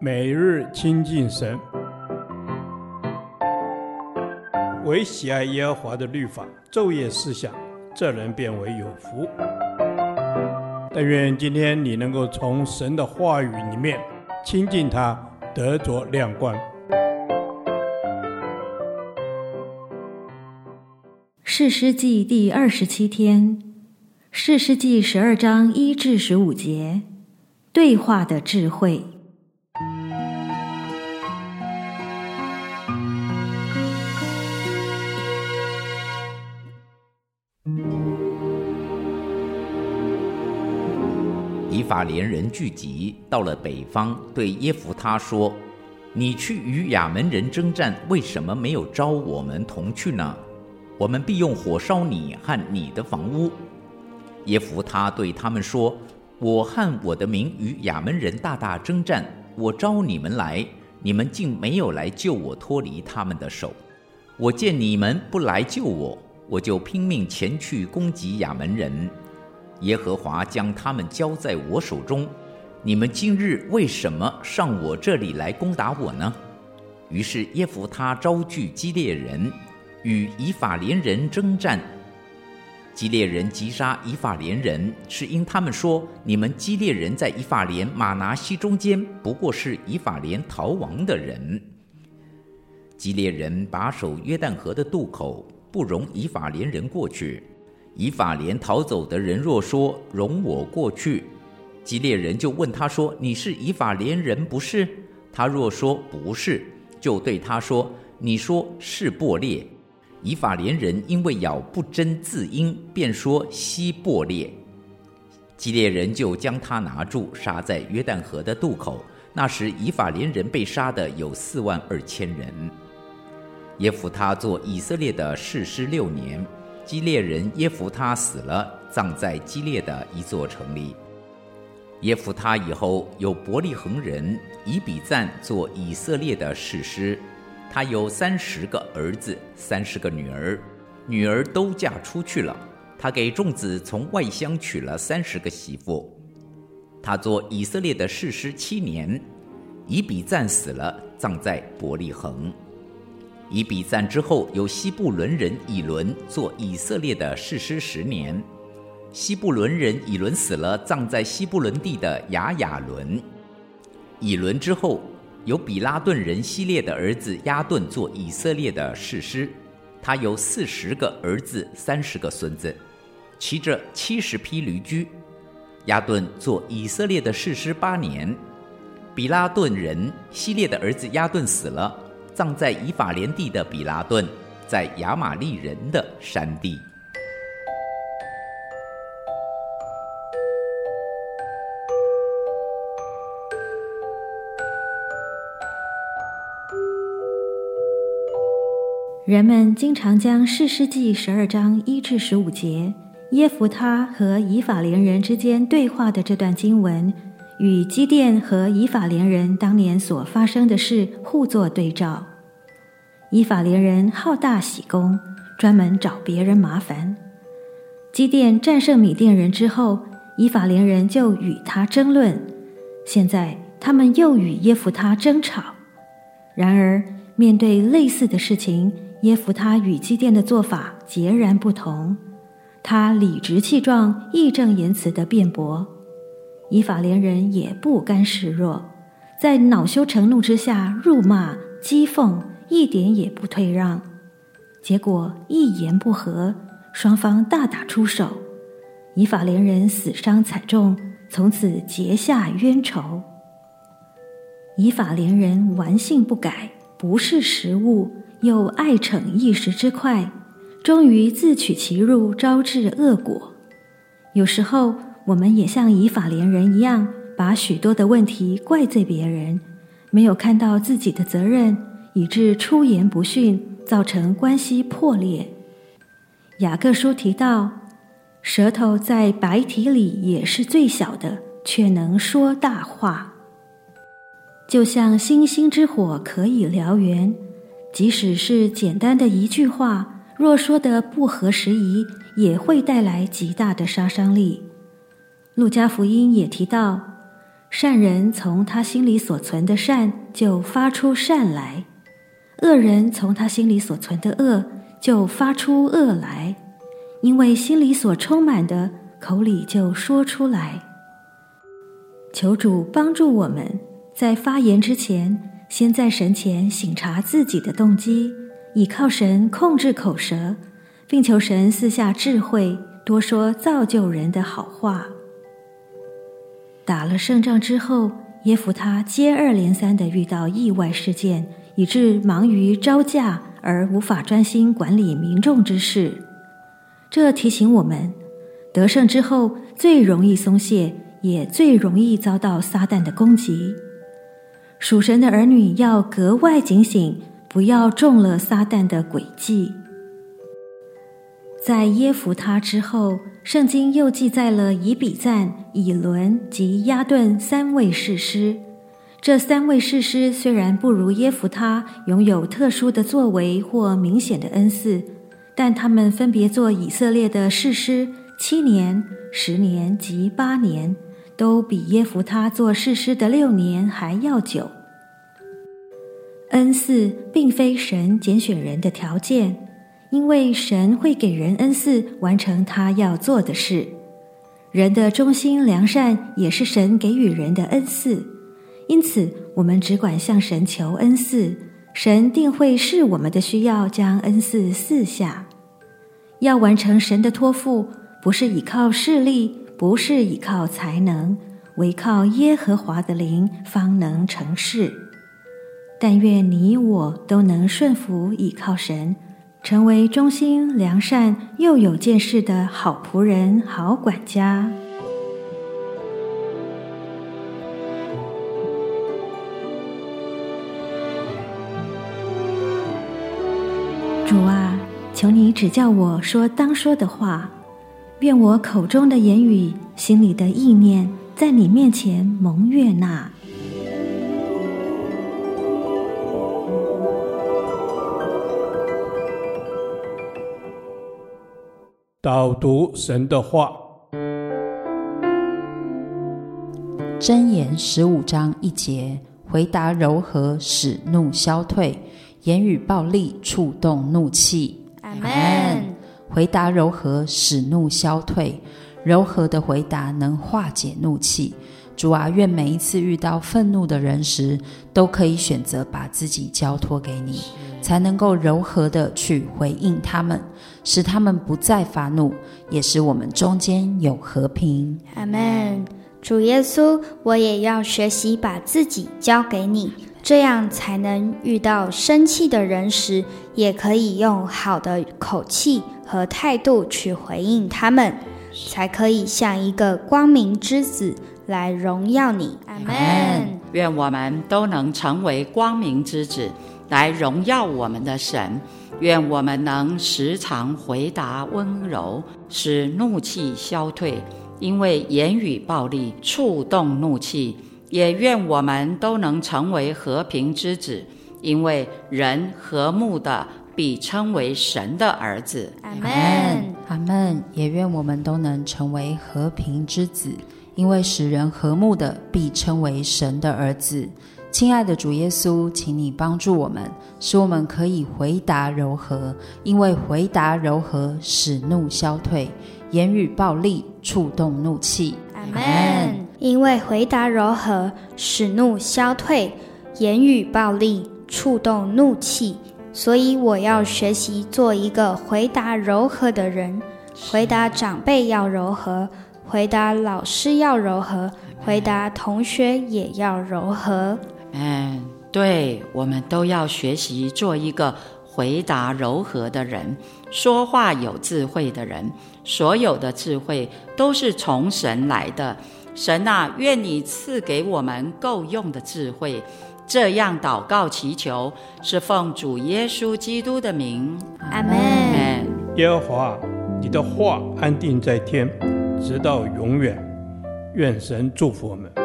每日亲近神，唯喜爱耶和华的律法，昼夜思想，这人便为有福。但愿今天你能够从神的话语里面亲近他，得着亮光。士师记第二十七天，士师记十二章一至十五节，对话的智慧。以法莲人聚集到了北方，对耶弗他说：“你去与亚扪人征战，为什么没有招我们同去呢？我们必用火烧你和你的房屋。”耶弗他对他们说：“我和我的民与亚扪人大大征战，我招你们来，你们竟没有来救我脱离他们的手。我见你们不来救我，我就拼命前去攻击亚扪人。”耶和华将他们交在我手中，你们今日为什么上我这里来攻打我呢？于是耶弗他招聚基列人，与以法莲人征战。基列人击杀以法莲人，是因他们说：你们基列人在以法莲、马拿西中间，不过是以法莲逃亡的人。基列人把守约旦河的渡口，不容以法莲人过去。以法莲逃走的人若说，容我过去，基列人就问他说：“你是以法莲人不是？”他若说不是，就对他说：“你说是伯列。”以法莲人因为咬不真字音，便说希伯列。基列人就将他拿住，杀在约旦河的渡口。那时以法莲人被杀的有四万二千人。耶弗他做以色列的士师六年。基列人耶弗他死了，葬在基列的一座城里。耶弗他以后有伯利恒人以比赞做以色列的士师，他有三十个儿子，三十个女儿，女儿都嫁出去了。他给众子从外乡娶了三十个媳妇。他做以色列的士师七年，以比赞死了，葬在伯利恒。以比赞之后，有西布伦人以伦做以色列的士师十年。西布伦人以伦死了，葬在西布伦地的亚雅伦。以伦之后，有比拉顿人希列的儿子亚顿做以色列的士师。他有四十个儿子，三十个孙子，骑着七十匹驴驹。亚顿做以色列的士师八年。比拉顿人希列的儿子亚顿死了。葬在以法莲地的比拉顿，在亚玛利人的山地。人们经常将士师记十二章一至十五节耶弗他和以法莲人之间对话的这段经文，与基甸和以法莲人当年所发生的事互作对照。以法莲人好大喜功，专门找别人麻烦。基甸战胜米甸人之后，以法莲人就与他争论。现在他们又与耶弗他争吵。然而，面对类似的事情，耶弗他与基甸的做法截然不同。他理直气壮、义正言辞地辩驳。以法莲人也不甘示弱，在恼羞成怒之下辱骂、讥讽，一点也不退让。结果一言不合，双方大打出手，以法莲人死伤惨重，从此结下冤仇。以法莲人顽性不改，不识时务，又爱逞一时之快，终于自取其辱，招致恶果。有时候，我们也像以法莲人一样，把许多的问题怪罪别人，没有看到自己的责任，以致出言不逊，造成关系破裂。雅各书提到，舌头在白体里也是最小的，却能说大话。就像星星之火可以燎原，即使是简单的一句话，若说得不合时宜，也会带来极大的杀伤力。路加福音也提到，善人从他心里所存的善就发出善来，恶人从他心里所存的恶就发出恶来，因为心里所充满的，口里就说出来。求主帮助我们，在发言之前，先在神前省察自己的动机，倚靠神控制口舌，并求神赐下智慧，多说造就人的好话。打了胜仗之后，耶弗他接二连三地遇到意外事件，以致忙于招架而无法专心管理民众之事。这提醒我们，得胜之后最容易松懈，也最容易遭到撒旦的攻击。属神的儿女要格外警醒，不要中了撒旦的诡计。在耶弗他之后，圣经又记载了以比赞、以伦及亚顿三位士师。这三位士师虽然不如耶弗他拥有特殊的作为或明显的恩赐，但他们分别做以色列的士师七年、十年及八年。都比耶弗他做士师的六年还要久。恩赐并非神拣选人的条件，因为神会给人恩赐，完成他要做的事。人的忠心良善也是神给予人的恩赐，因此我们只管向神求恩赐，神定会视我们的需要，将恩赐赐下。要完成神的托付，不是依靠势力。不是依靠才能，唯靠耶和华的灵方能成事。但愿你我都能顺服倚靠神，成为忠心良善又有见识的好仆人、好管家。主啊，求你指教我说当说的话。愿我口中的言语，心里的意念，在你面前蒙悦纳。导读神的话，箴言十五章一节：回答柔和，使怒消退；言语暴力，触动怒气。阿门。回答柔和，使怒消退。柔和的回答能化解怒气。主啊，愿每一次遇到愤怒的人时，都可以选择把自己交托给你，才能够柔和的去回应他们，使他们不再发怒，也使我们中间有和平。阿门。主耶稣，我也要学习把自己交给你。这样才能遇到生气的人时，也可以用好的口气和态度去回应他们，才可以像一个光明之子来荣耀你。阿门。愿我们都能成为光明之子，来荣耀我们的神。愿我们能时常回答温柔，使怒气消退，因为言语暴力，触动怒气。也愿我们都能成为和平之子，因为人和睦的比称为神的儿子。阿门，阿门。也愿我们都能成为和平之子，因为使人和睦的必称为神的儿子。亲爱的主耶稣，请你帮助我们，使我们可以回答柔和，因为回答柔和使怒消退，言语暴力触动怒气。阿门。因为回答柔和，使怒消退；言语暴力，触动怒气。所以我要学习做一个回答柔和的人。回答长辈要柔和，回答老师要柔和，回答同学也要柔和。嗯，对，我们都要学习做一个回答柔和的人，说话有智慧的人。所有的智慧都是从神来的。神啊，愿你赐给我们够用的智慧，这样祷告祈求，是奉主耶稣基督的名。阿门。耶和华，你的话安定在天，直到永远。愿神祝福我们。